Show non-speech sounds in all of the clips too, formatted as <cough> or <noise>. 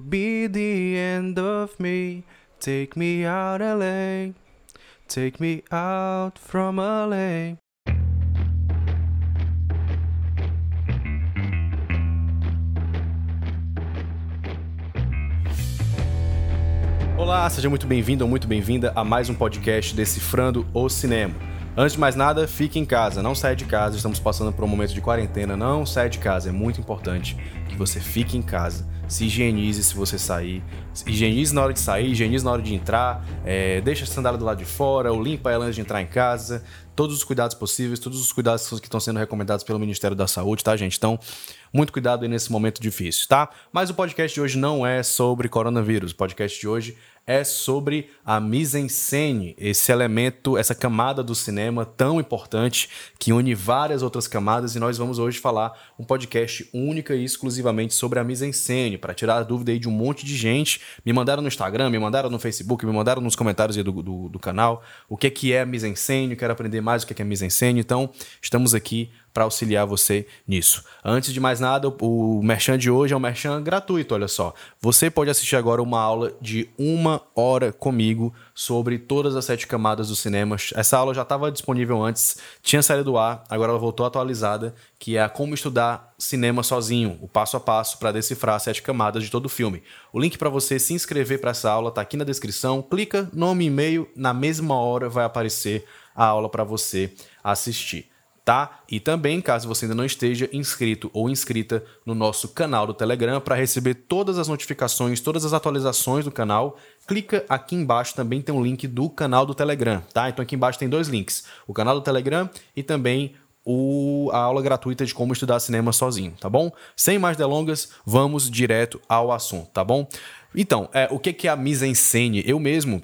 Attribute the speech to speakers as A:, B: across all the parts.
A: be the end of me. Take me out, LA. Take me out from LA. Olá, seja muito bem-vindo ou muito bem-vinda a mais um podcast Decifrando o Cinema. Antes de mais nada, fique em casa, não saia de casa, estamos passando por um momento de quarentena, não saia de casa, é muito importante que você fique em casa, se higienize se você sair, higienize na hora de sair, higienize na hora de entrar, é, deixa a sandália do lado de fora, ou limpa ela antes de entrar em casa, todos os cuidados possíveis, todos os cuidados que estão sendo recomendados pelo Ministério da Saúde, tá, gente? Então, muito cuidado aí nesse momento difícil, tá? Mas o podcast de hoje não é sobre coronavírus, o podcast de hoje é sobre a mise-en-scène, esse elemento, essa camada do cinema tão importante que une várias outras camadas e nós vamos hoje falar um podcast única e exclusivamente sobre a mise-en-scène, para tirar a dúvida aí de um monte de gente. Me mandaram no Instagram, me mandaram no Facebook, me mandaram nos comentários do, do, do canal o que é, que é mise-en-scène, quero aprender mais o que é, que é mise-en-scène, então estamos aqui para auxiliar você nisso. Antes de mais nada, o Merchan de hoje é um Merchan gratuito, olha só. Você pode assistir agora uma aula de uma hora comigo sobre todas as sete camadas do cinema. Essa aula já estava disponível antes, tinha saído do ar, agora ela voltou atualizada, que é a como estudar cinema sozinho, o passo a passo para decifrar as sete camadas de todo o filme. O link para você se inscrever para essa aula está aqui na descrição. Clica, nome e e-mail, na mesma hora vai aparecer a aula para você assistir tá? E também, caso você ainda não esteja inscrito ou inscrita no nosso canal do Telegram para receber todas as notificações, todas as atualizações do canal, clica aqui embaixo, também tem um link do canal do Telegram, tá? Então aqui embaixo tem dois links, o canal do Telegram e também o, a aula gratuita de como estudar cinema sozinho, tá bom? Sem mais delongas, vamos direto ao assunto, tá bom? Então, é, o que é a mise-en-scène? Eu mesmo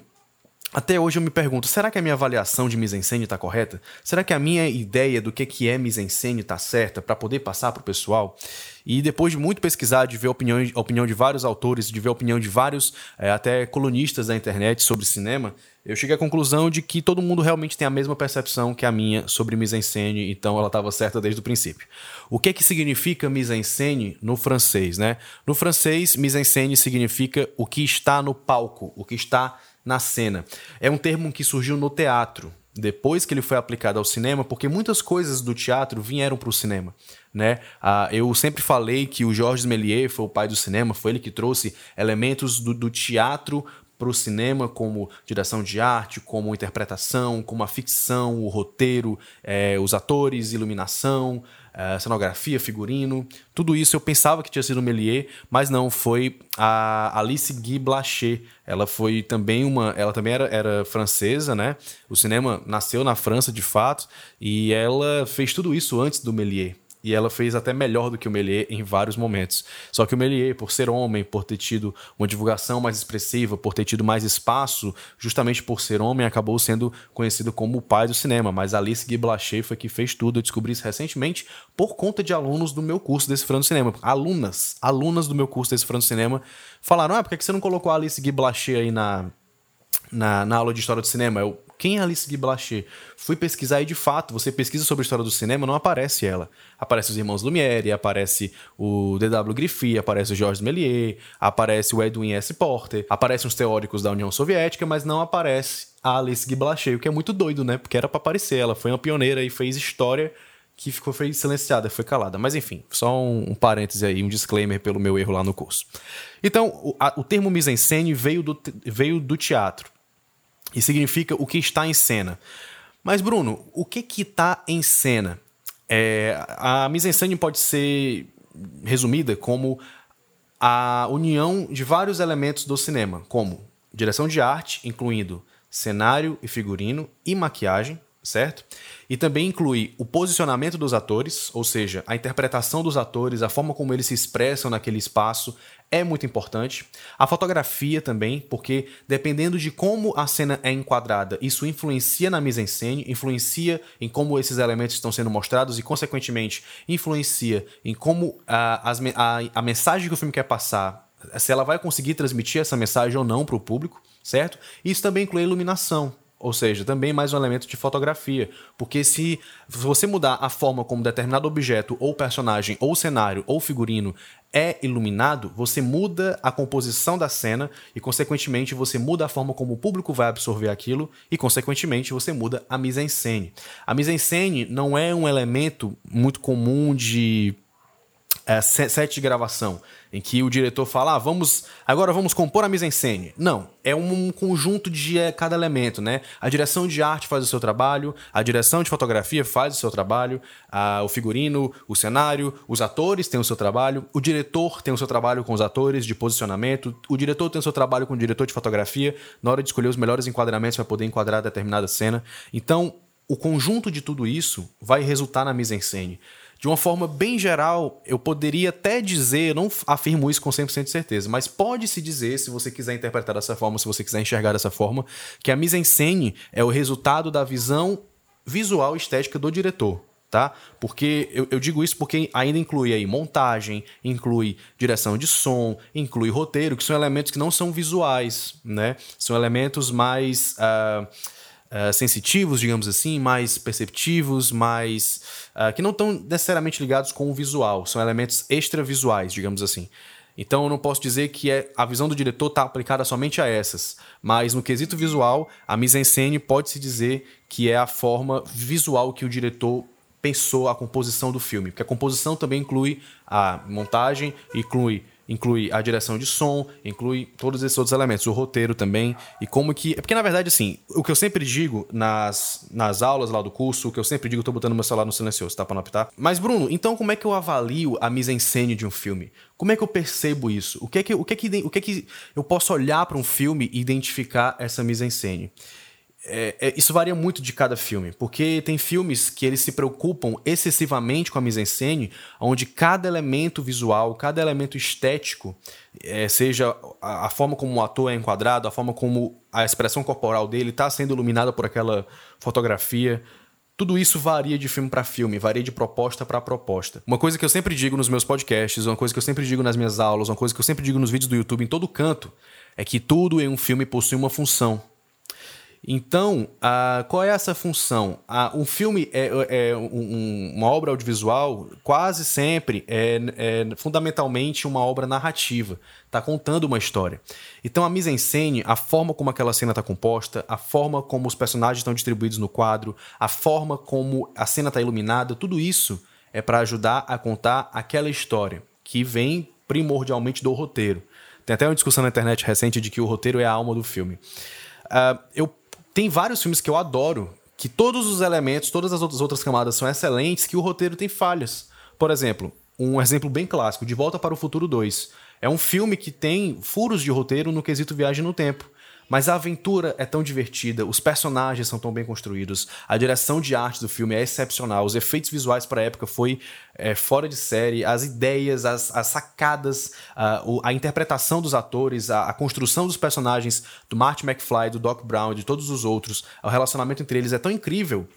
A: até hoje eu me pergunto, será que a minha avaliação de mise-en-scène está correta? Será que a minha ideia do que é mise-en-scène está certa para poder passar para o pessoal? E depois de muito pesquisar, de ver a opinião, opinião de vários autores, de ver a opinião de vários é, até colunistas da internet sobre cinema, eu cheguei à conclusão de que todo mundo realmente tem a mesma percepção que a minha sobre mise-en-scène, então ela estava certa desde o princípio. O que que significa mise-en-scène no francês, né? No francês, mise-en-scène significa o que está no palco, o que está na cena. É um termo que surgiu no teatro, depois que ele foi aplicado ao cinema, porque muitas coisas do teatro vieram para o cinema. Né? Ah, eu sempre falei que o Georges Méliès foi o pai do cinema, foi ele que trouxe elementos do, do teatro para o cinema, como direção de arte, como interpretação, como a ficção, o roteiro, é, os atores, iluminação, é, cenografia, figurino, tudo isso eu pensava que tinha sido Méliès, mas não, foi a Alice Guy Blaché. Ela foi também uma, ela também era, era francesa, né? O cinema nasceu na França de fato, e ela fez tudo isso antes do Méliès e ela fez até melhor do que o Méliès em vários momentos. Só que o Méliès, por ser homem, por ter tido uma divulgação mais expressiva, por ter tido mais espaço, justamente por ser homem, acabou sendo conhecido como o pai do cinema. Mas Alice Guy Blaché foi que fez tudo. Eu descobri isso recentemente por conta de alunos do meu curso Decifrando Cinema. Alunas, alunas do meu curso Decifrando Cinema falaram: ah, por que você não colocou a Alice Guy Blaché aí na, na, na, aula de história do cinema. Eu, quem é Alice Guy Blaché? Fui pesquisar e, de fato, você pesquisa sobre a história do cinema, não aparece ela. Aparece os irmãos Lumière, aparece o D.W. Griffith, aparece o Georges Méliès, aparece o Edwin S. Porter, aparecem os teóricos da União Soviética, mas não aparece a Alice Guy Blaché, o que é muito doido, né? Porque era para aparecer. Ela foi uma pioneira e fez história que ficou foi silenciada, foi calada. Mas enfim, só um, um parêntese aí, um disclaimer pelo meu erro lá no curso. Então, o, a, o termo mise-en-scène veio do, veio do teatro e significa o que está em cena. Mas, Bruno, o que que está em cena? É, a mise-en-scène pode ser resumida como a união de vários elementos do cinema, como direção de arte, incluindo cenário e figurino e maquiagem, certo? E também inclui o posicionamento dos atores, ou seja, a interpretação dos atores, a forma como eles se expressam naquele espaço é muito importante. A fotografia também, porque dependendo de como a cena é enquadrada, isso influencia na mise-en-scène, influencia em como esses elementos estão sendo mostrados e, consequentemente, influencia em como a, a, a, a mensagem que o filme quer passar, se ela vai conseguir transmitir essa mensagem ou não para o público, certo? Isso também inclui a iluminação, ou seja, também mais um elemento de fotografia. Porque se você mudar a forma como determinado objeto, ou personagem, ou cenário, ou figurino é iluminado, você muda a composição da cena e, consequentemente, você muda a forma como o público vai absorver aquilo e, consequentemente, você muda a mise-en-scène. A mise-en-scène não é um elemento muito comum de é, set de gravação, em que o diretor fala, ah, vamos, agora vamos compor a mise-en-scène. Não, é um conjunto de é, cada elemento, né? A direção de arte faz o seu trabalho, a direção de fotografia faz o seu trabalho, a, o figurino, o cenário, os atores têm o seu trabalho, o diretor tem o seu trabalho com os atores de posicionamento, o diretor tem o seu trabalho com o diretor de fotografia na hora de escolher os melhores enquadramentos para poder enquadrar determinada cena. Então, o conjunto de tudo isso vai resultar na mise-en-scène. De uma forma bem geral, eu poderia até dizer, não afirmo isso com 100% de certeza, mas pode-se dizer, se você quiser interpretar dessa forma, se você quiser enxergar dessa forma, que a mise-en-scène é o resultado da visão visual estética do diretor. Tá? Porque eu, eu, digo isso porque ainda inclui aí montagem, inclui direção de som, inclui roteiro, que são elementos que não são visuais, né? São elementos mais uh, uh, sensitivos, digamos assim, mais perceptivos, mais. Uh, que não estão necessariamente ligados com o visual, são elementos extravisuais, digamos assim. Então eu não posso dizer que é, a visão do diretor está aplicada somente a essas, mas no quesito visual, a mise-en-scène pode-se dizer que é a forma visual que o diretor pensou a composição do filme, porque a composição também inclui a montagem, inclui inclui a direção de som, inclui todos esses outros elementos, o roteiro também, e como que. É porque, na verdade, assim, o que eu sempre digo nas, nas aulas lá do curso, o que eu sempre digo, eu tô botando meu celular no silencioso, tá pra não apitar? Mas, Bruno, então como é que eu avalio a mise-en-scène de um filme? Como é que eu percebo isso? O que é que, o que, é que, o que, é que eu posso olhar para um filme e identificar essa mise-en-scène? É, é, isso varia muito de cada filme, porque tem filmes que eles se preocupam excessivamente com a mise-en-scène, onde cada elemento visual, cada elemento estético, é, seja a, a, forma como o ator é enquadrado, a forma como a expressão corporal dele está sendo iluminada por aquela fotografia, tudo isso varia de filme para filme, varia de proposta para proposta. Uma coisa que eu sempre digo nos meus podcasts, uma coisa que eu sempre digo nas minhas aulas, uma coisa que eu sempre digo nos vídeos do YouTube, em todo canto, é que tudo em um filme possui uma função. Então, uh, qual é essa função? Uh, um filme é, é um, uma obra audiovisual, quase sempre é, é fundamentalmente uma obra narrativa, está contando uma história. Então, a mise-en-scène, a forma como aquela cena está composta, a forma como os personagens estão distribuídos no quadro, a forma como a cena está iluminada, tudo isso é para ajudar a contar aquela história que vem primordialmente do roteiro. Tem até uma discussão na internet recente de que o roteiro é a alma do filme. Uh, eu tem vários filmes que eu adoro, que todos os elementos, todas as outras, camadas são excelentes, que o roteiro tem falhas. Por exemplo, um exemplo bem clássico, De Volta para o Futuro 2. É um filme que tem furos de roteiro no quesito viagem no tempo. Mas a aventura é tão divertida, os personagens são tão bem construídos, a direção de arte do filme é excepcional, os efeitos visuais para a época foi é, fora de série, as ideias, as, as sacadas, a, a, interpretação dos atores, a, a, construção dos personagens do Marty McFly, do Doc Brown, de todos os outros, o relacionamento entre eles é tão incrível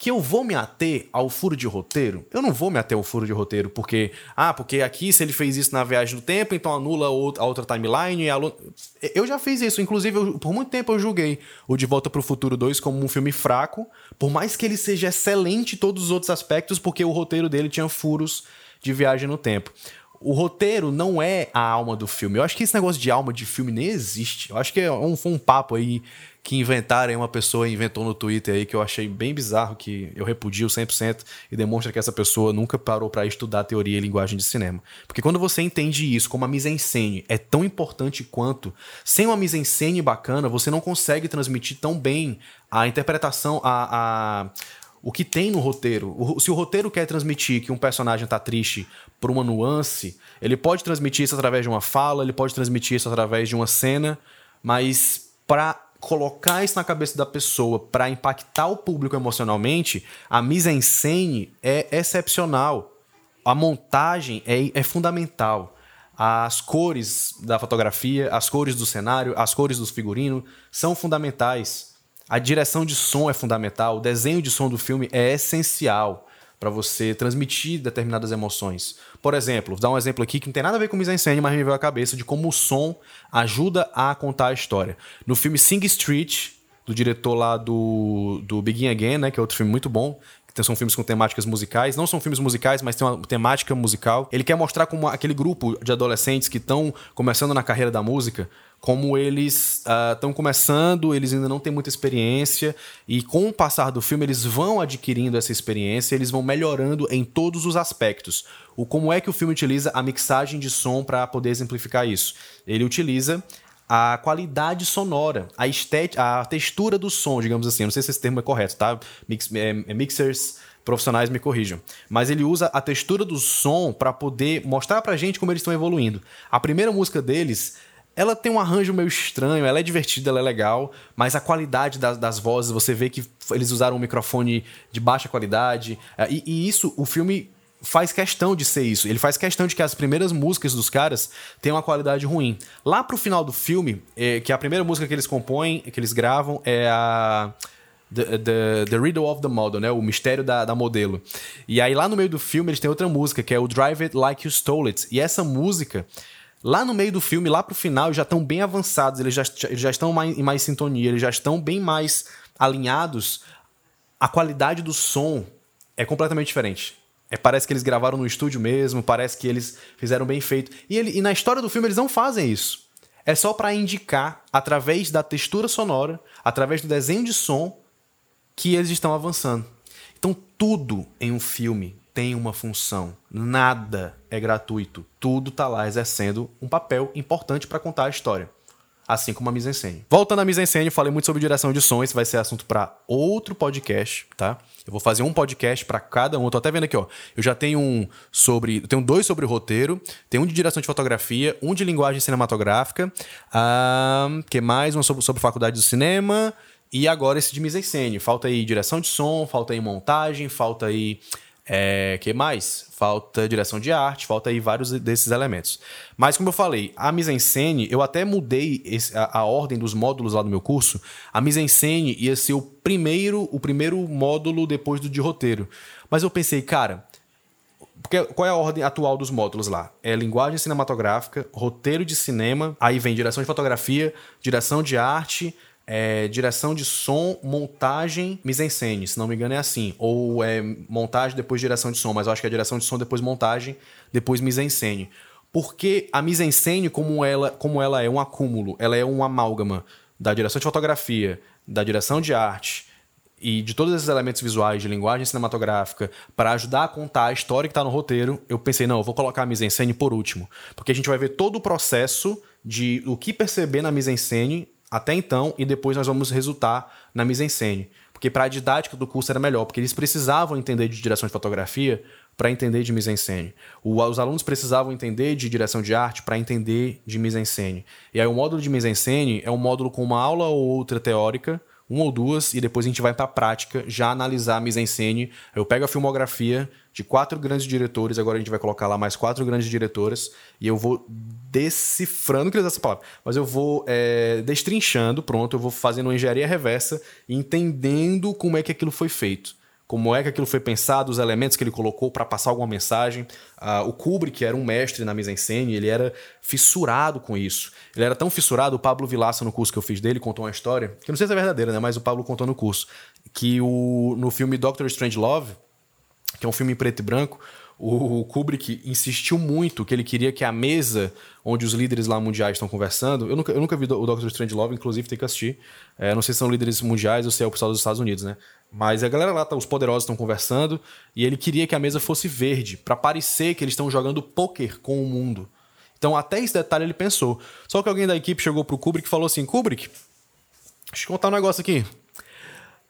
A: que eu vou me ater ao furo de roteiro? Eu não vou me ater ao furo de roteiro, porque, ah, porque aqui se ele fez isso na viagem do tempo, então anula a outra timeline. E. Eu já fiz isso, inclusive, eu, por muito tempo eu julguei o De Volta para o Futuro 2 como um filme fraco, por mais que ele seja excelente em todos os outros aspectos, porque o roteiro dele tinha furos de viagem no tempo o roteiro não é a alma do filme. Eu acho que esse negócio de alma de filme nem existe. Eu acho que é um, foi um papo aí que inventaram, uma pessoa inventou no Twitter aí que eu achei bem bizarro, que eu repudio 100% e demonstra que essa pessoa nunca parou para estudar teoria e linguagem de cinema. Porque quando você entende isso como a mise-en-scène é tão importante quanto, sem uma mise-en-scène bacana, você não consegue transmitir tão bem a interpretação, a, a o que tem no roteiro. O, se o roteiro quer transmitir que um personagem tá triste por uma nuance, ele pode transmitir isso através de uma fala, ele pode transmitir isso através de uma cena, mas para colocar isso na cabeça da pessoa para impactar o público emocionalmente, a mise-en-scène é excepcional. A montagem é, é fundamental. As cores da fotografia, as cores do cenário, as cores do figurino são fundamentais. A direção de som é fundamental, o desenho de som do filme é essencial para você transmitir determinadas emoções. Por exemplo, vou dar um exemplo aqui que não tem nada a ver com mise-en-scène, mas me veio à cabeça de como o som ajuda a contar a história. No filme Sing Street, do diretor lá do, do Begin Again, né? Que é outro filme muito bom. São filmes com temáticas musicais. Não são filmes musicais, mas tem uma temática musical. Ele quer mostrar como aquele grupo de adolescentes que estão começando na carreira da música como eles estão uh, começando, eles ainda não têm muita experiência, e com o passar do filme eles vão adquirindo essa experiência, eles vão melhorando em todos os aspectos. O como é que o filme utiliza a mixagem de som para poder exemplificar isso? Ele utiliza a qualidade sonora, a estética, a textura do som, digamos assim. Não sei se esse termo é correto, tá? Mix, é, é mixers profissionais me corrijam. Mas ele usa a textura do som para poder mostrar pra gente como eles estão evoluindo. A primeira música deles ela tem um arranjo meio estranho, ela é divertida, ela é legal, mas a qualidade das, das vozes, você vê que eles usaram um microfone de baixa qualidade. É, e, e, isso, o filme faz questão de ser isso. Ele faz questão de que as primeiras músicas dos caras tenham uma qualidade ruim. Lá pro final do filme, é, que a primeira música que eles compõem, que eles gravam, é a. The, the, the, Riddle of the Model, né? O mistério da, da modelo. E aí, lá no meio do filme, eles têm outra música, que é o Drive It Like You Stole It. E essa música, Lá no meio do filme, lá pro final, já estão bem avançados, eles já, eles já estão mais, em mais sintonia, eles já estão bem mais alinhados. A qualidade do som é completamente diferente. É, parece que eles gravaram no estúdio mesmo, parece que eles fizeram bem feito. E, ele, e na história do filme eles não fazem isso. É só para indicar, através da textura sonora, através do desenho de som, que eles estão avançando. Então, tudo em um filme tem uma função. Nada é gratuito. Tudo tá lá exercendo um papel importante para contar a história. Assim como a mise-en-scène. Voltando à mise-en-scène, falei muito sobre direção de som. Esse vai ser assunto para outro podcast, tá? Eu vou fazer um podcast para cada um. Eu tô até vendo aqui, ó. Eu já tenho um sobre. Eu tenho dois sobre roteiro. Tem um de direção de fotografia, um de linguagem cinematográfica. Um, que mais? Um sobre, sobre faculdade do cinema. E agora esse de mise-en-scène. Falta aí direção de som, falta aí montagem, falta aí é, que mais? Falta direção de arte, falta aí vários desses elementos. Mas como eu falei, a mise-en-scène, eu até mudei esse, a, a, ordem dos módulos lá do meu curso. A mise-en-scène ia ser o primeiro, o primeiro módulo depois do de roteiro. Mas eu pensei, cara, porque, qual é a ordem atual dos módulos lá? É linguagem cinematográfica, roteiro de cinema, aí vem direção de fotografia, direção de arte, é, direção de som, montagem, mise-en-scène, se não me engano é assim. Ou é montagem, depois direção de som, mas eu acho que é direção de som, depois montagem, depois mise-en-scène. Porque a mise-en-scène, como ela, como ela é um acúmulo, ela é um amálgama da direção de fotografia, da direção de arte e de todos esses elementos visuais de linguagem cinematográfica para ajudar a contar a história que está no roteiro, eu pensei, não, eu vou colocar a mise-en-scène por último. Porque a gente vai ver todo o processo de o que perceber na mise-en-scène até então e depois nós vamos resultar na mise-en-scène. Porque para a didática do curso era melhor, porque eles precisavam entender de direção de fotografia para entender de mise-en-scène. Os alunos precisavam entender de direção de arte para entender de mise-en-scène. E aí o módulo de mise-en-scène é um módulo com uma aula ou outra teórica, uma ou duas, e depois a gente vai para a prática já analisar a mise-en-scène. Eu pego a filmografia de quatro grandes diretores, agora a gente vai colocar lá mais quatro grandes diretoras, e eu vou decifrando, não queria usar essa palavra, mas eu vou é, destrinchando, pronto, eu vou fazendo uma engenharia reversa, entendendo como é que aquilo foi feito. Como é que aquilo foi pensado, os elementos que ele colocou para passar alguma mensagem. Uh, o Kubrick era um mestre na mise-en-scène, ele era fissurado com isso. Ele era tão fissurado, o Pablo Vilaça, no curso que eu fiz dele, contou uma história, que não sei se é verdadeira, né? mas o Pablo contou no curso, que o, no filme Doctor Strange Love, que é um filme em preto e branco, o Kubrick insistiu muito que ele queria que a mesa onde os líderes lá mundiais estão conversando. Eu nunca, eu nunca vi o Doctor Strange Love, inclusive tem que assistir. É, não sei se são líderes mundiais ou se é o pessoal dos Estados Unidos, né? Mas a galera lá, tá, os poderosos estão conversando e ele queria que a mesa fosse verde, para parecer que eles estão jogando poker com o mundo. Então, até esse detalhe ele pensou. Só que alguém da equipe chegou pro Kubrick e falou assim: Kubrick, deixa eu contar um negócio aqui.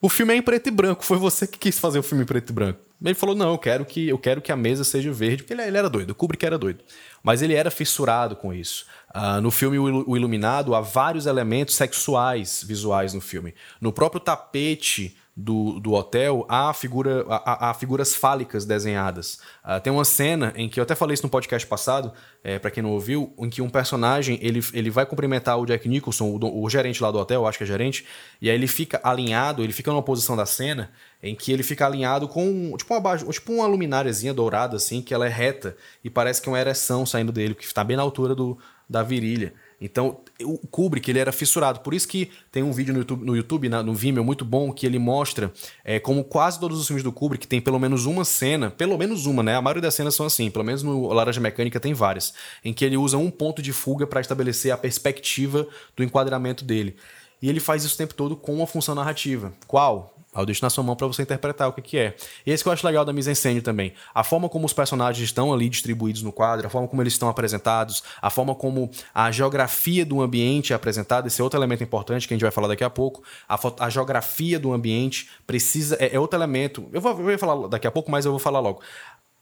A: O filme é em preto e branco, foi você que quis fazer o filme em preto e branco. Ele falou: não, eu quero que, eu quero que a mesa seja verde, porque ele, ele era doido, o Kubrick era doido. Mas ele era fissurado com isso. Uh, no filme O Iluminado, há vários elementos sexuais visuais no filme. No próprio tapete do, do hotel, há, figura, há, há figuras fálicas desenhadas. Uh, tem uma cena em que, eu até falei isso no podcast passado, é, para quem não ouviu, em que um personagem ele, ele vai cumprimentar o Jack Nicholson, o, o gerente lá do hotel, acho que é gerente, e aí ele fica alinhado, ele fica numa posição da cena em que ele fica alinhado com tipo uma, tipo uma lumináriazinha dourada, assim, que ela é reta e parece que é uma ereção saindo dele, que está bem na altura do, da virilha. Então, o Kubrick, ele era fissurado. Por isso que tem um vídeo no YouTube, no, YouTube, na, no Vimeo, muito bom, que ele mostra é, como quase todos os filmes do Kubrick tem pelo menos uma cena, pelo menos uma, né? A maioria das cenas são assim, pelo menos no Laranja Mecânica tem várias, em que ele usa um ponto de fuga para estabelecer a perspectiva do enquadramento dele. E ele faz isso o tempo todo com uma função narrativa. Qual? Eu deixo na sua mão para você interpretar o que, que é. E esse que eu acho legal da mise-en-scène também. A forma como os personagens estão ali distribuídos no quadro, a forma como eles estão apresentados, a forma como a geografia do ambiente é apresentada, esse é outro elemento importante que a gente vai falar daqui a pouco. A, a geografia do ambiente precisa. É, é outro elemento. Eu vou, eu falar daqui a pouco, mas eu vou falar logo.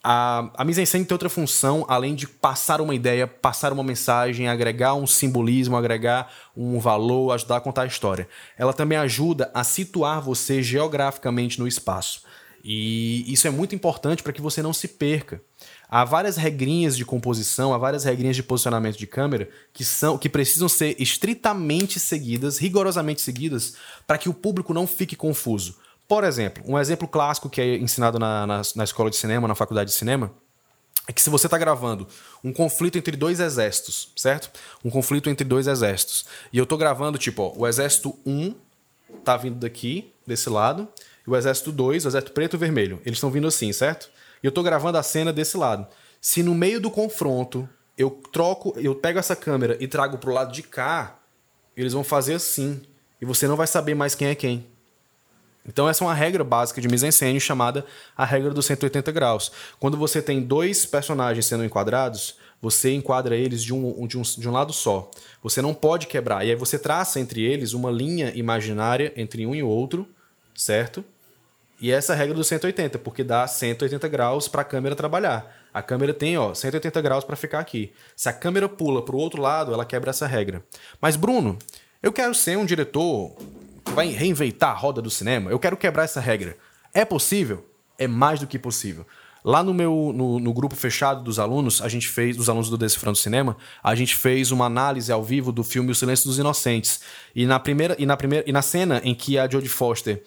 A: A, a mise-en-scène tem outra função, além de passar uma ideia, passar uma mensagem, agregar um simbolismo, agregar um valor, ajudar a contar a história. Ela também ajuda a situar você geograficamente no espaço. E isso é muito importante para que você não se perca. Há várias regrinhas de composição, há várias regrinhas de posicionamento de câmera que são que precisam ser estritamente seguidas, rigorosamente seguidas, para que o público não fique confuso. Por exemplo, um exemplo clássico que é ensinado na, na, na escola de cinema, na faculdade de cinema, é que se você está gravando um conflito entre dois exércitos, certo? Um conflito entre dois exércitos. E eu estou gravando, tipo, ó, o exército 1 tá vindo daqui, desse lado, e o exército 2, o exército preto e vermelho. Eles estão vindo assim, certo? E eu estou gravando a cena desse lado. Se no meio do confronto eu troco, eu pego essa câmera e trago pro lado de cá, eles vão fazer assim. E você não vai saber mais quem é quem. Então essa é uma regra básica de mise-en-scène chamada a regra dos 180 graus. Quando você tem dois personagens sendo enquadrados, você enquadra eles de um, de um, de um lado só. Você não pode quebrar. E aí você traça entre eles uma linha imaginária entre um e outro, certo? E essa é a regra dos 180, porque dá 180 graus para a câmera trabalhar. A câmera tem, ó, 180 graus para ficar aqui. Se a câmera pula para o outro lado, ela quebra essa regra. Mas Bruno, eu quero ser um diretor vai reinventar a roda do cinema. Eu quero quebrar essa regra. É possível? É mais do que possível. Lá no meu no, no, grupo fechado dos alunos, a gente fez, dos alunos do Decifrando Cinema, a gente fez uma análise ao vivo do filme O Silêncio dos Inocentes. E na primeira e na primeira e na cena em que a Jodie Foster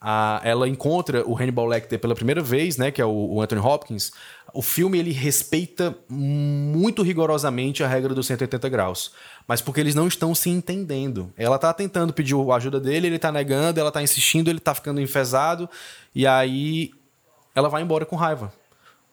A: a, ela encontra o Hannibal Lecter pela primeira vez, né, que é o, o, Anthony Hopkins, o filme ele respeita muito rigorosamente a regra dos 180 graus, mas porque eles não estão se entendendo. Ela tá tentando pedir a ajuda dele, ele tá negando, ela tá insistindo, ele tá ficando enfesado, e aí ela vai embora com raiva.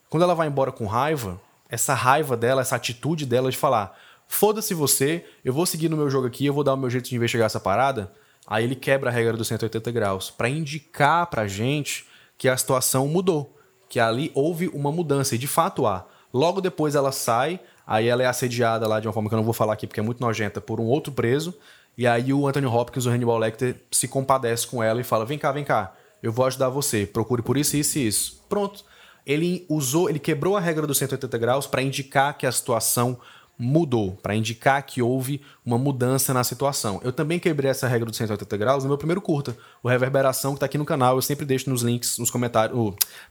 A: Quando ela vai embora com raiva, essa raiva dela, essa atitude dela de falar: foda-se você, eu vou seguir no meu jogo aqui, eu vou dar o meu jeito de investigar essa parada Aí ele quebra a regra dos 180 graus para indicar para a gente que a situação mudou, que ali houve uma mudança e de fato há. Logo depois ela sai, aí ela é assediada lá de uma forma que eu não vou falar aqui porque é muito nojenta por um outro preso, e aí o Anthony Hopkins, o Hannibal Lecter, se compadece com ela e fala: "Vem cá, vem cá, eu vou ajudar você, procure por isso, isso e isso". Pronto. Ele usou, ele quebrou a regra dos 180 graus para indicar que a situação mudou, para indicar que houve uma mudança na situação. Eu também quebrei essa regra dos 180 graus no meu primeiro curta, o Reverberação, que está aqui no canal. Eu sempre deixo nos links, nos comentários,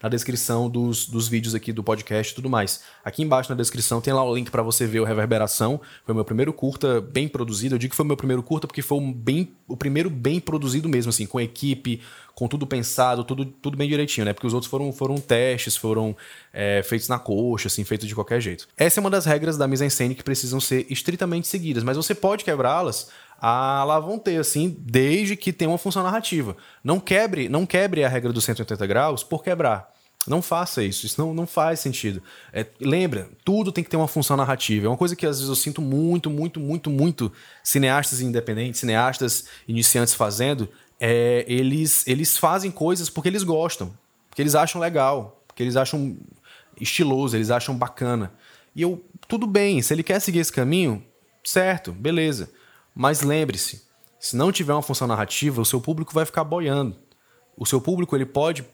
A: na descrição dos, dos vídeos aqui do podcast e tudo mais. Aqui embaixo na descrição tem lá o link para você ver o Reverberação. Foi o meu primeiro curta bem produzido. Eu digo que foi o meu primeiro curta porque foi um bem, o primeiro bem produzido mesmo, assim, com equipe, com tudo pensado, tudo, tudo bem direitinho, né? Porque os outros foram, foram testes, foram é, feitos na coxa, assim, feitos de qualquer jeito. Essa é uma das regras da mise-en-scène que precisam ser estritamente seguidas, mas você pode quebrá-las ah, lá vão ter, assim, desde que tenha uma função narrativa. Não quebre, não quebre a regra dos 180 graus por quebrar. Não faça isso, isso não, não faz sentido. É, lembra, tudo tem que ter uma função narrativa. É uma coisa que às vezes eu sinto muito, muito, muito, muito cineastas independentes, cineastas iniciantes fazendo, é, eles, eles fazem coisas porque eles gostam, porque eles acham legal, porque eles acham estiloso, eles acham bacana. E eu, tudo bem, se ele quer seguir esse caminho, certo, beleza. Mas lembre-se, se não tiver uma função narrativa, o seu público vai ficar boiando. O seu público ele pode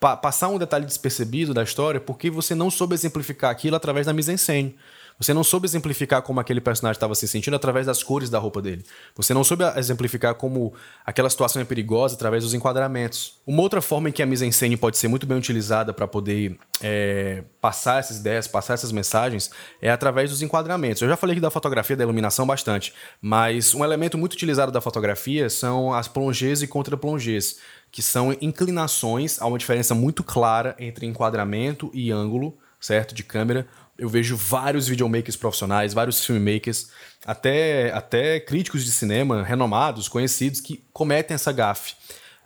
A: pa passar um detalhe despercebido da história porque você não soube exemplificar aquilo através da mise-en-scène. Você não soube exemplificar como aquele personagem estava se sentindo através das cores da roupa dele. Você não soube exemplificar como aquela situação é perigosa através dos enquadramentos. Uma outra forma em que a mise-en-scène pode ser muito bem utilizada para poder é, passar essas ideias, passar essas mensagens, é através dos enquadramentos. Eu já falei aqui da fotografia, da iluminação bastante, mas um elemento muito utilizado da fotografia são as plongées e contra-plongées, que são inclinações, há uma diferença muito clara entre enquadramento e ângulo, certo, de câmera, Eu vejo vários videomakers profissionais, vários filmmakers, até, até críticos de cinema renomados, conhecidos, que cometem essa gafe.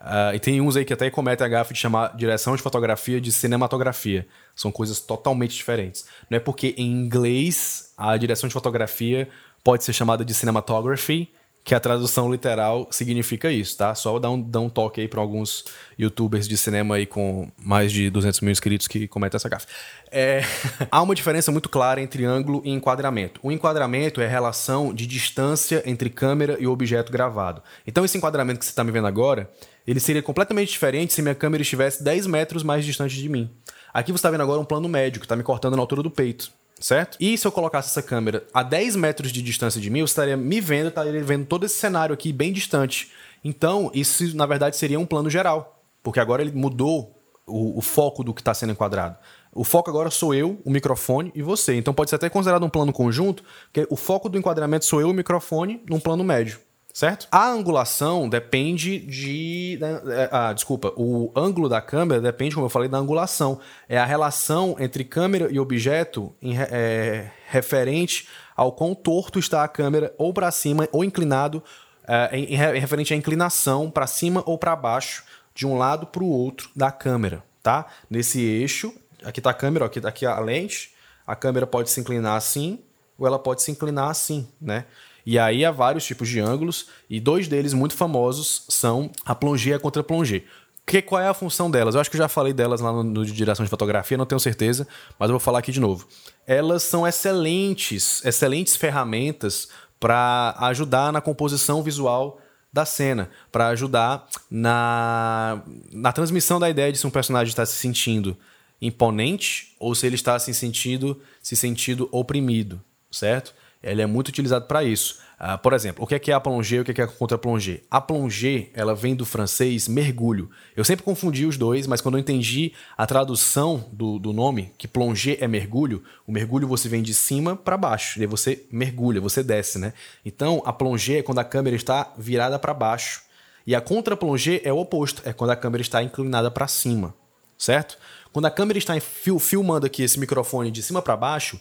A: Uh, e tem uns aí que até cometem a gafe de chamar direção de fotografia de cinematografia. São coisas totalmente diferentes. Não é porque em inglês a direção de fotografia pode ser chamada de cinematography que a tradução literal significa isso, tá? Só dar um, dar um toque aí para alguns youtubers de cinema aí com mais de 200 mil inscritos que cometem essa gafe. É... <laughs> Há uma diferença muito clara entre ângulo e enquadramento. O enquadramento é a relação de distância entre câmera e objeto gravado. Então esse enquadramento que você está me vendo agora, ele seria completamente diferente se minha câmera estivesse 10 metros mais distante de mim. Aqui você está vendo agora um plano médio que está me cortando na altura do peito certo? E se eu colocasse essa câmera a 10 metros de distância de mim, eu estaria me vendo, estaria vendo todo esse cenário aqui bem distante. Então, isso na verdade seria um plano geral, porque agora ele mudou o, o foco do que está sendo enquadrado. O foco agora sou eu, o microfone e você. Então pode ser até considerado um plano conjunto, porque o foco do enquadramento sou eu, o microfone, num plano médio certo? A angulação depende de. Né, é, ah, desculpa, o ângulo da câmera depende, como eu falei, da angulação. É a relação entre câmera e objeto em, é, referente ao quão torto está a câmera, ou para cima, ou inclinado, é, em, em, referente à inclinação para cima ou para baixo, de um lado para o outro da câmera, tá? Nesse eixo, aqui está a câmera, aqui, aqui a lente, a câmera pode se inclinar assim, ou ela pode se inclinar assim, né? E aí há vários tipos de ângulos, e dois deles muito famosos são a plongée e a contra-plongée. Que, qual é a função delas? Eu acho que eu já falei delas lá no, no de direção de fotografia, não tenho certeza, mas eu vou falar aqui de novo. Elas são excelentes, excelentes ferramentas para ajudar na composição visual da cena, para ajudar na, na transmissão da ideia de se um personagem está se sentindo imponente ou se ele está se sentindo, se sentindo oprimido, certo? Ele é muito utilizado para isso. Uh, por exemplo, o que é, que é a plongée e o que é, que é a contra-plongée? A plongée, ela vem do francês mergulho. Eu sempre confundi os dois, mas quando eu entendi a tradução do, do nome, que plongée é mergulho, o mergulho você vem de cima para baixo, e você mergulha, você desce, né? Então, a plongée é quando a câmera está virada para baixo. E a contra-plongée é o oposto, é quando a câmera está inclinada para cima, certo? Quando a câmera está fil filmando aqui esse microfone de cima para baixo,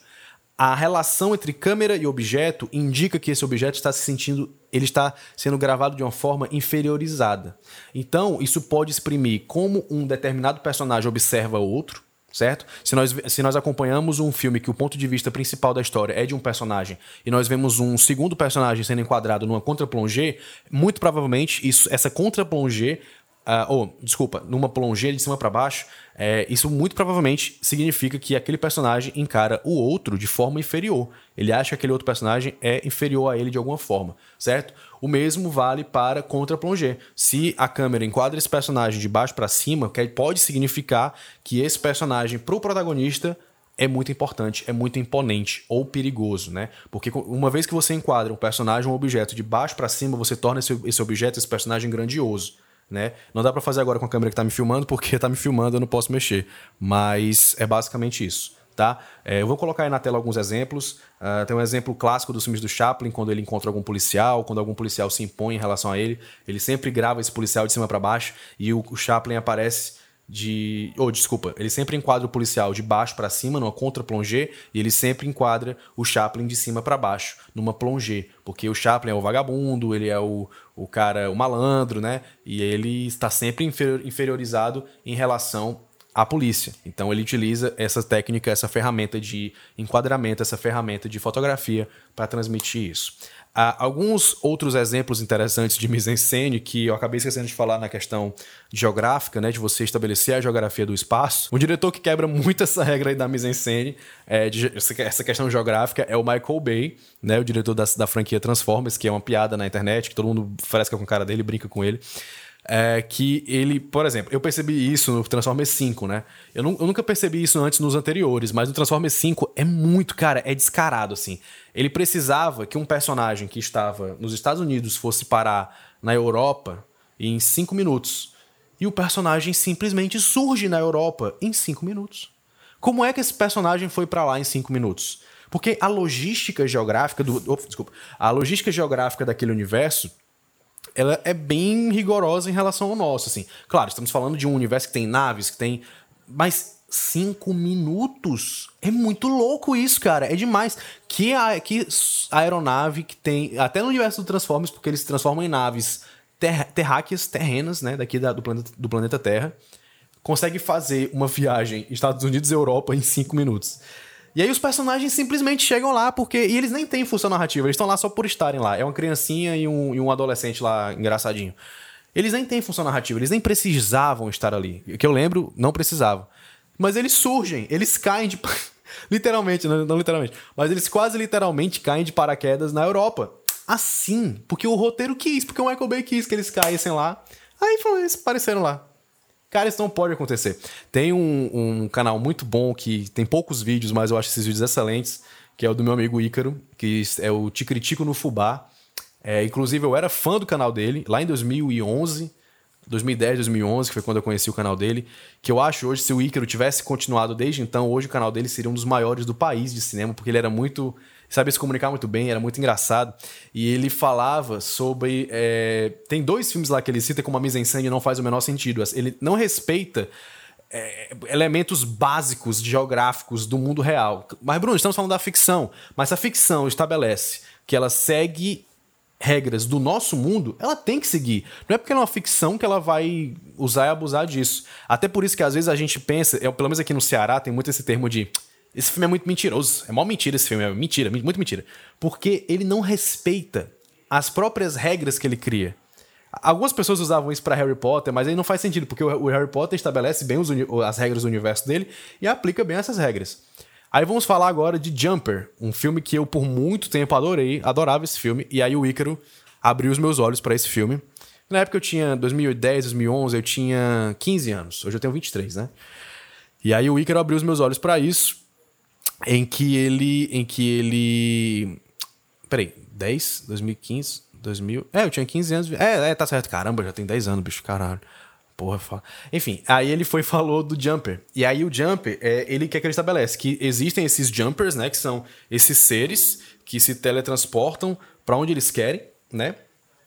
A: a relação entre câmera e objeto indica que esse objeto está se sentindo, ele está sendo gravado de uma forma inferiorizada. Então, isso pode exprimir como um determinado personagem observa outro, certo? Se nós, se nós acompanhamos um filme que o ponto de vista principal da história é de um personagem e nós vemos um segundo personagem sendo enquadrado numa contra-plongée, muito provavelmente isso, essa contra-plongée Uh, ou, desculpa, numa plongée de cima para baixo, é, isso muito provavelmente significa que aquele personagem encara o outro de forma inferior. Ele acha que aquele outro personagem é inferior a ele de alguma forma, certo? O mesmo vale para contra-plongée. Se a câmera enquadra esse personagem de baixo para cima, pode significar que esse personagem, para o protagonista, é muito importante, é muito imponente ou perigoso, né? Porque uma vez que você enquadra um personagem, um objeto de baixo para cima, você torna esse, esse objeto, esse personagem grandioso né? Não dá para fazer agora com a câmera que tá me filmando, porque <laughs> tá me filmando, eu não posso mexer. Mas é basicamente isso, tá? É, eu vou colocar aí na tela alguns exemplos. Uh, tem um exemplo clássico dos filmes do Chaplin, quando ele encontra algum policial, quando algum policial se impõe em relação a ele, ele sempre grava esse policial de cima para baixo e o, o Chaplin aparece de. Ou, oh, desculpa, ele sempre enquadra o policial de baixo para cima, numa contra-plongée, e ele sempre enquadra o Chaplin de cima para baixo, numa plongée. Porque o Chaplin é o vagabundo, ele é o, o cara, o malandro, né? E ele está sempre inferiorizado em relação à polícia. Então ele utiliza essa técnica, essa ferramenta de enquadramento, essa ferramenta de fotografia para transmitir isso. Alguns outros exemplos interessantes de mise-en-scène que eu acabei esquecendo de falar na questão geográfica, né, de você estabelecer a geografia do espaço. Um diretor que quebra muito <laughs> essa regra aí da mise-en-scène, é, essa questão geográfica, é o Michael Bay, né, o diretor da, da franquia Transformers, que é uma piada na internet, que todo mundo fresca com a cara dele, brinca com ele é que ele, por exemplo, eu percebi isso no Transformers 5, né? Eu, eu, nunca percebi isso antes nos anteriores, mas no Transformers 5 é muito, cara, é descarado, assim. Ele precisava que um personagem que estava nos Estados Unidos fosse parar na Europa em 5 minutos. E o personagem simplesmente surge na Europa em 5 minutos. Como é que esse personagem foi para lá em 5 minutos? Porque a logística geográfica do. Oh, desculpa. A logística geográfica daquele universo ela é bem rigorosa em relação ao nosso, assim. Claro, estamos falando de um universo que tem naves, que tem... Mas cinco minutos. É muito louco isso, cara. É demais. Que, a, que aeronave que tem. Até no universo do Transformers, porque eles se transformam em naves ter, terráqueas, terrenas, né? Daqui da, do, planeta, do planeta Terra. Consegue fazer uma viagem Estados Unidos e Europa em cinco minutos. E aí os personagens simplesmente chegam lá porque. E eles nem têm função narrativa, eles estão lá só por estarem lá. É uma criancinha e um, e um adolescente lá engraçadinho. Eles nem têm função narrativa, eles nem precisavam estar ali. O que eu lembro, não precisavam. Mas eles surgem, eles caem de. <laughs> literalmente, não, não literalmente. Mas eles quase literalmente caem de paraquedas na Europa. Assim, porque o roteiro quis, porque o Michael Bay quis que eles caíssem lá. Aí eles apareceram lá. Cara, isso não pode acontecer. Tem um, um, canal muito bom que tem poucos vídeos, mas eu acho esses vídeos excelentes, que é o do meu amigo Ícaro, que é o Te Critico no Fubá. É, inclusive, eu era fã do canal dele lá em 2011. 2010, 2011, que foi quando eu conheci o canal dele, que eu acho hoje, se o Ícaro tivesse continuado desde então, hoje o canal dele seria um dos maiores do país de cinema, porque ele era muito. Sabia se comunicar muito bem, era muito engraçado. E ele falava sobre. É, tem dois filmes lá que ele cita como a mise-en-scène não faz o menor sentido. Ele não respeita. É, elementos básicos geográficos do mundo real. Mas, Bruno, estamos falando da ficção. Mas a ficção estabelece que ela segue regras do nosso mundo, ela tem que seguir. Não é porque é uma ficção que ela vai usar e abusar disso. Até por isso que às vezes a gente pensa, eu, pelo menos aqui no Ceará tem muito esse termo de esse filme é muito mentiroso. É mal mentira esse filme, é mentira, muito mentira. Porque ele não respeita as próprias regras que ele cria. Algumas pessoas usavam isso para Harry Potter, mas aí não faz sentido, porque o Harry Potter estabelece bem as regras do universo dele e aplica bem essas regras. Aí vamos falar agora de Jumper, um filme que eu por muito tempo adorei, adorava esse filme, e aí o Ícaro abriu os meus olhos para esse filme. Na época eu tinha 2010, 2011, eu tinha 15 anos. Hoje eu tenho 23, né? E aí o Ícaro abriu os meus olhos para isso, em que ele em que ele Peraí, 10, 2015, 2000. É, eu tinha 15 anos. É, é, tá certo. Caramba, já tem 10 anos, bicho, caralho. Porra, fala. Enfim, aí ele foi falou do jumper. E aí o jumper, é, ele quer que ele estabelece que existem esses jumpers, né? Que são esses seres que se teletransportam para onde eles querem, né?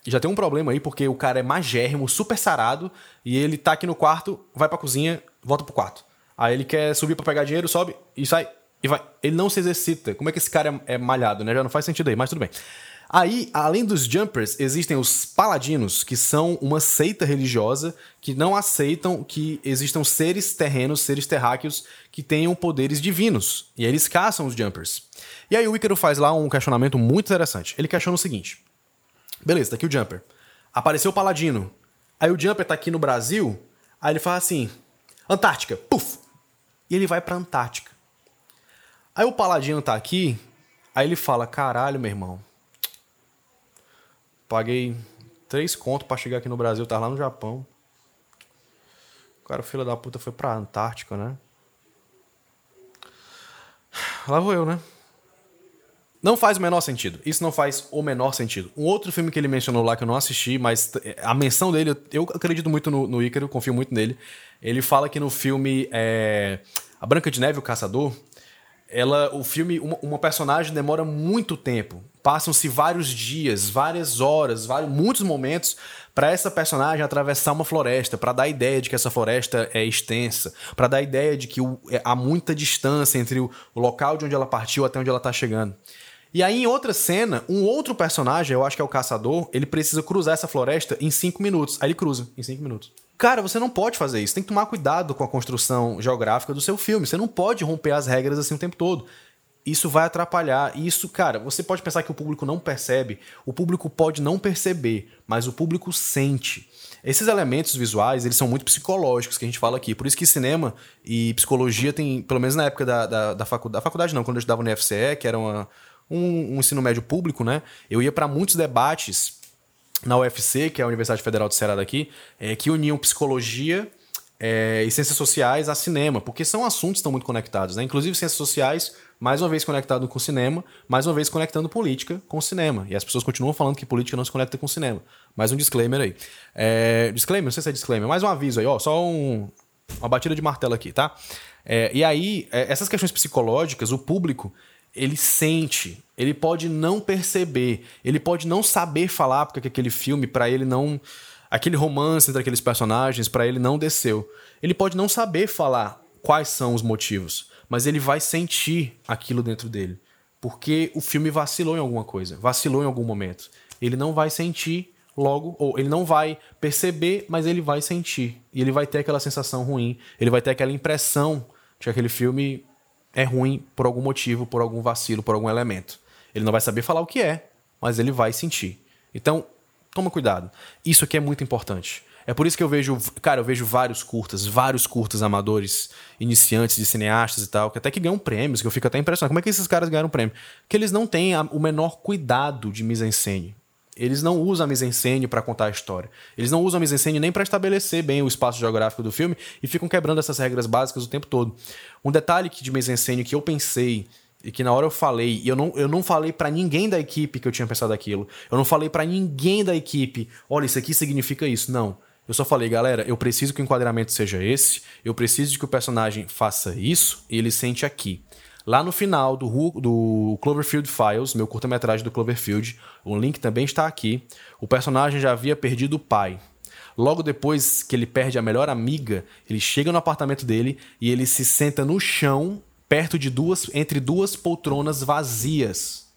A: Já tem um problema aí, porque o cara é magérrimo, super sarado, e ele tá aqui no quarto, vai pra cozinha, volta pro quarto. Aí ele quer subir para pegar dinheiro, sobe e sai. E vai. Ele não se exercita. Como é que esse cara é, é malhado, né? Já não faz sentido aí, mas tudo bem. Aí, além dos Jumpers, existem os Paladinos, que são uma seita religiosa que não aceitam que existam seres terrenos, seres terráqueos, que tenham poderes divinos. E eles caçam os Jumpers. E aí o Ícaro faz lá um questionamento muito interessante. Ele questiona o seguinte: beleza, tá aqui o Jumper. Apareceu o Paladino. Aí o Jumper tá aqui no Brasil. Aí ele fala assim: Antártica, puf! E ele vai pra Antártica. Aí o Paladino tá aqui. Aí ele fala: caralho, meu irmão Paguei três contos para chegar aqui no Brasil, tava lá no Japão. O cara, filho da puta, foi pra Antártica, né? Lá vou eu, né? Não faz o menor sentido. Isso não faz o menor sentido. Um outro filme que ele mencionou lá que eu não assisti, mas a menção dele, eu acredito muito no, Ícaro, confio muito nele. Ele fala que no filme é, A Branca de Neve, o Caçador, ela, o filme, uma, uma personagem demora muito tempo. Passam-se vários dias, várias horas, vários, muitos momentos para essa personagem atravessar uma floresta, para dar a ideia de que essa floresta é extensa, para dar a ideia de que o, é, há muita distância entre o, o, local de onde ela partiu até onde ela está chegando. E aí, em outra cena, um outro personagem, eu acho que é o caçador, ele precisa cruzar essa floresta em cinco minutos. Aí ele cruza em cinco minutos. Cara, você não pode fazer isso. Tem que tomar cuidado com a construção geográfica do seu filme. Você não pode romper as regras assim o tempo todo. Isso vai atrapalhar. Isso, cara, você pode pensar que o público não percebe. O público pode não perceber, mas o público sente. Esses elementos visuais, eles são muito psicológicos que a gente fala aqui. Por isso que cinema e psicologia tem, pelo menos na época da, da, da faculdade, da faculdade não, quando eu estudava no FCE, que era uma, um, um ensino médio público, né? Eu ia para muitos debates na UFC, que é a Universidade Federal do Ceará daqui, é, que uniam psicologia é, e ciências sociais a cinema, porque são assuntos que estão muito conectados, né? Inclusive ciências sociais, mais uma vez conectado com cinema, mais uma vez conectando política com cinema. E as pessoas continuam falando que política não se conecta com cinema. Mais um disclaimer aí. É, disclaimer, não sei se é disclaimer, mais um aviso aí, ó, só um, uma batida de martelo aqui, tá? É, e aí, é, essas questões psicológicas, o público, ele sente, ele pode não perceber, ele pode não saber falar porque aquele filme para ele não aquele romance entre aqueles personagens para ele não desceu. Ele pode não saber falar quais são os motivos, mas ele vai sentir aquilo dentro dele. Porque o filme vacilou em alguma coisa, vacilou em algum momento. Ele não vai sentir logo, ou ele não vai perceber, mas ele vai sentir. E ele vai ter aquela sensação ruim, ele vai ter aquela impressão de que aquele filme é ruim por algum motivo, por algum vacilo, por algum elemento. Ele não vai saber falar o que é, mas ele vai sentir. Então, toma cuidado. Isso aqui é muito importante. É por isso que eu vejo, cara, eu vejo vários curtas, vários curtas amadores, iniciantes de cineastas e tal, que até que ganham prêmios, que eu fico até impressionado. Como é que esses caras ganharam prêmio? Que eles não têm a, o menor cuidado de mise-en-scène. Eles não usam a mise-en-scène para contar a história. Eles não usam a mise-en-scène nem para estabelecer bem o espaço geográfico do filme e ficam quebrando essas regras básicas o tempo todo. Um detalhe de mise-en-scène que eu pensei e que na hora eu falei, e eu não, eu não falei para ninguém da equipe que eu tinha pensado aquilo. Eu não falei para ninguém da equipe, olha, isso aqui significa isso. Não. Eu só falei, galera, eu preciso que o enquadramento seja esse, eu preciso que o personagem faça isso e ele sente aqui. Lá no final do, do Cloverfield Files, meu curta-metragem do Cloverfield, o link também está aqui. O personagem já havia perdido o pai. Logo depois que ele perde a melhor amiga, ele chega no apartamento dele e ele se senta no chão, perto de duas, entre duas poltronas vazias.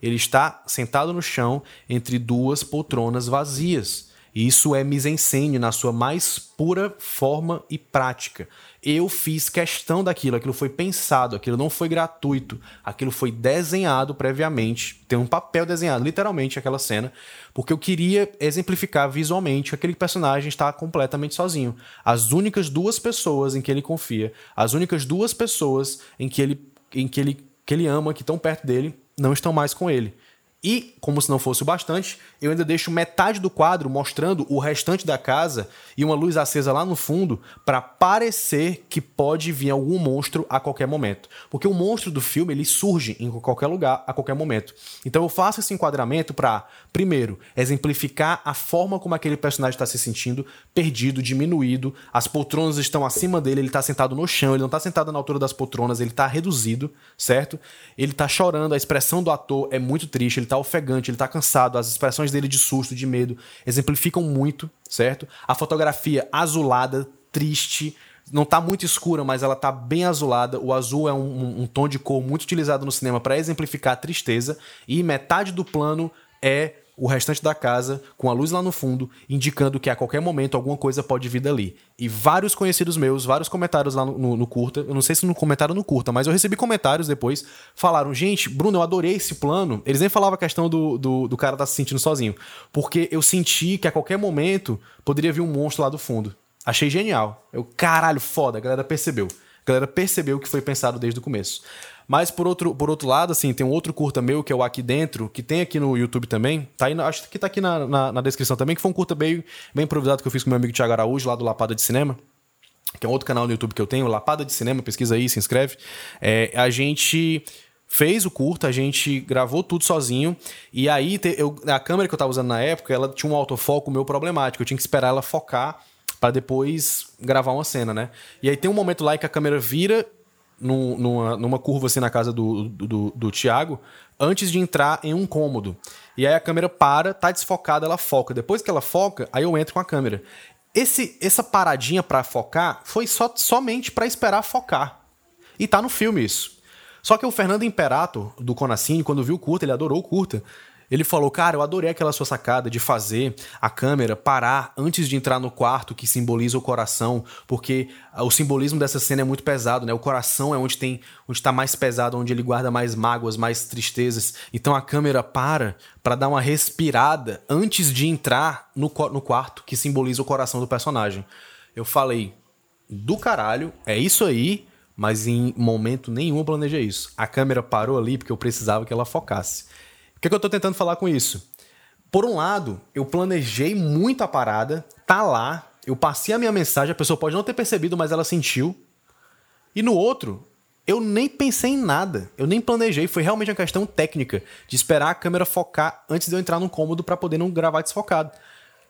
A: Ele está sentado no chão entre duas poltronas vazias. Isso é mise-en-scène na sua mais pura forma e prática. Eu fiz questão daquilo, aquilo foi pensado, aquilo não foi gratuito, aquilo foi desenhado previamente, tem um papel desenhado, literalmente aquela cena, porque eu queria exemplificar visualmente que aquele personagem está completamente sozinho. As únicas duas pessoas em que ele confia, as únicas duas pessoas em que ele, em que ele, que ele ama, que estão perto dele, não estão mais com ele. E, como se não fosse o bastante, eu ainda deixo metade do quadro mostrando o restante da casa e uma luz acesa lá no fundo para parecer que pode vir algum monstro a qualquer momento. Porque o monstro do filme ele surge em qualquer lugar a qualquer momento. Então eu faço esse enquadramento para, primeiro, exemplificar a forma como aquele personagem está se sentindo perdido, diminuído, as poltronas estão acima dele, ele está sentado no chão, ele não está sentado na altura das poltronas, ele está reduzido, certo? Ele está chorando, a expressão do ator é muito triste, ele tá ofegante, ele tá cansado, as expressões dele de susto, de medo, exemplificam muito, certo? A fotografia azulada, triste, não tá muito escura, mas ela tá bem azulada. O azul é um, um, tom de cor muito utilizado no cinema para exemplificar a tristeza, e metade do plano é o restante da casa, com a luz lá no fundo, indicando que a qualquer momento alguma coisa pode vir dali. E vários conhecidos meus, vários comentários lá no, no, no curta, eu não sei se no comentário no curta, mas eu recebi comentários depois, falaram, gente, Bruno, eu adorei esse plano. Eles nem falavam a questão do, do, do cara estar tá se sentindo sozinho, porque eu senti que a qualquer momento poderia vir um monstro lá do fundo. Achei genial. Eu, caralho, foda, a galera percebeu. A galera percebeu que foi pensado desde o começo. Mas por outro, por outro lado, assim, tem um outro curta meu, que é o Aqui Dentro, que tem aqui no YouTube também. Tá aí, acho que tá aqui na, na, na, descrição também, que foi um curta bem, bem improvisado que eu fiz com meu amigo Thiago Araújo, lá do Lapada de Cinema. Que é um outro canal no YouTube que eu tenho, Lapada de Cinema, pesquisa aí, se inscreve. É, a gente fez o curta, a gente gravou tudo sozinho. E aí, eu, a câmera que eu tava usando na época, ela tinha um autofoco meu problemático. Eu tinha que esperar ela focar para depois gravar uma cena, né? E aí tem um momento lá que a câmera vira num, numa, numa curva assim na casa do, do, do, Thiago antes de entrar em um cômodo. E aí a câmera para, tá desfocada, ela foca. Depois que ela foca, aí eu entro com a câmera. Esse, essa paradinha para focar foi só, somente para esperar focar. E tá no filme isso. Só que o Fernando Imperato, do Conacine, quando viu o curta, ele adorou o curta. Ele falou: Cara, eu adorei aquela sua sacada de fazer a câmera parar antes de entrar no quarto que simboliza o coração, porque o simbolismo dessa cena é muito pesado, né? O coração é onde tem, onde está mais pesado, onde ele guarda mais mágoas, mais tristezas. Então a câmera para para dar uma respirada antes de entrar no, no quarto que simboliza o coração do personagem. Eu falei: Do caralho, é isso aí mas em momento nenhum eu planejei isso. A câmera parou ali porque eu precisava que ela focasse. O que, é que eu estou tentando falar com isso? Por um lado, eu planejei muito a parada, tá lá, eu passei a minha mensagem, a pessoa pode não ter percebido, mas ela sentiu. E no outro, eu nem pensei em nada, eu nem planejei, foi realmente uma questão técnica de esperar a câmera focar antes de eu entrar no cômodo para poder não gravar desfocado.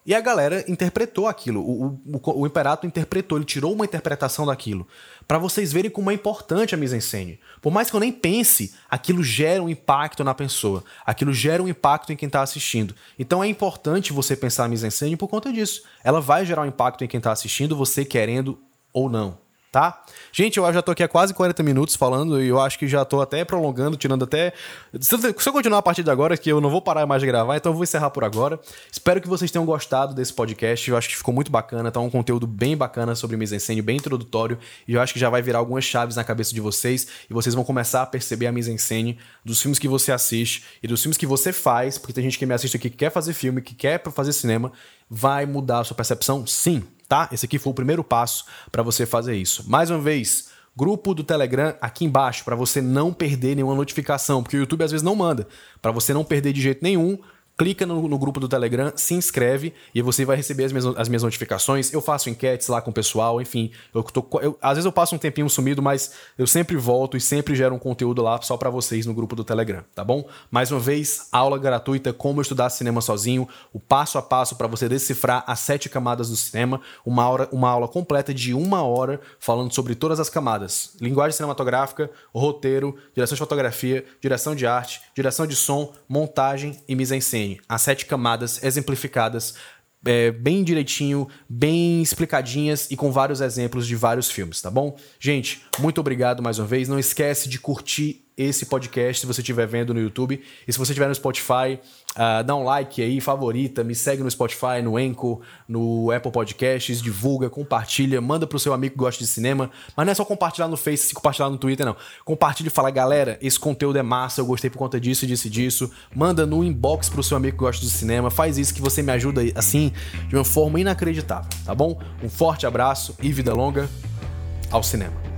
A: E a galera interpretou aquilo. O, o, o Imperato interpretou, ele tirou uma interpretação daquilo. para vocês verem como é importante a mise-en-scène. Por mais que eu nem pense, aquilo gera um impacto na pessoa. Aquilo gera um impacto em quem está assistindo. Então é importante você pensar a mise-en-scène por conta disso. Ela vai gerar um impacto em quem está assistindo, você querendo ou não. Tá? Gente, eu já tô aqui há quase 40 minutos falando e eu acho que já tô até prolongando, tirando até. Se eu continuar a partir de agora, que eu não vou parar mais de gravar, então eu vou encerrar por agora. Espero que vocês tenham gostado desse podcast. Eu acho que ficou muito bacana, tá um conteúdo bem bacana sobre mise-en-scène, bem introdutório, e eu acho que já vai virar algumas chaves na cabeça de vocês e vocês vão começar a perceber a mise-en-scène dos filmes que você assiste e dos filmes que você faz, porque tem gente que me assiste aqui que quer fazer filme, que quer fazer cinema, vai mudar a sua percepção? Sim tá? Esse aqui foi o primeiro passo para você fazer isso. Mais uma vez, grupo do Telegram aqui embaixo para você não perder nenhuma notificação, porque o YouTube às vezes não manda. Para você não perder de jeito nenhum, clica no, no, grupo do Telegram, se inscreve e você vai receber as minhas, as minhas notificações. Eu faço enquetes lá com o pessoal, enfim. Eu tô, eu, às vezes eu passo um tempinho sumido, mas eu sempre volto e sempre gero um conteúdo lá só para vocês no grupo do Telegram, tá bom? Mais uma vez, aula gratuita, como estudar cinema sozinho, o passo a passo para você decifrar as sete camadas do cinema, uma, hora, uma aula completa de uma hora falando sobre todas as camadas: linguagem cinematográfica, roteiro, direção de fotografia, direção de arte, direção de som, montagem e mise-en-scène as sete camadas exemplificadas é, bem direitinho, bem explicadinhas e com vários exemplos de vários filmes, tá bom? Gente, muito obrigado mais uma vez. Não esquece de curtir esse podcast se você estiver vendo no YouTube. E se você estiver no Spotify, uh, dá um like aí, favorita, me segue no Spotify, no Anchor, no Apple Podcasts, divulga, compartilha, manda pro seu amigo que gosta de cinema. Mas não é só compartilhar no Face, compartilhar no Twitter, não. Compartilha e fala, galera, esse conteúdo é massa, eu gostei por conta disso, disso e disso. Manda no inbox pro seu amigo que gosta de cinema. Faz isso que você me ajuda assim, de uma forma inacreditável, tá bom? Um forte abraço e vida longa ao cinema.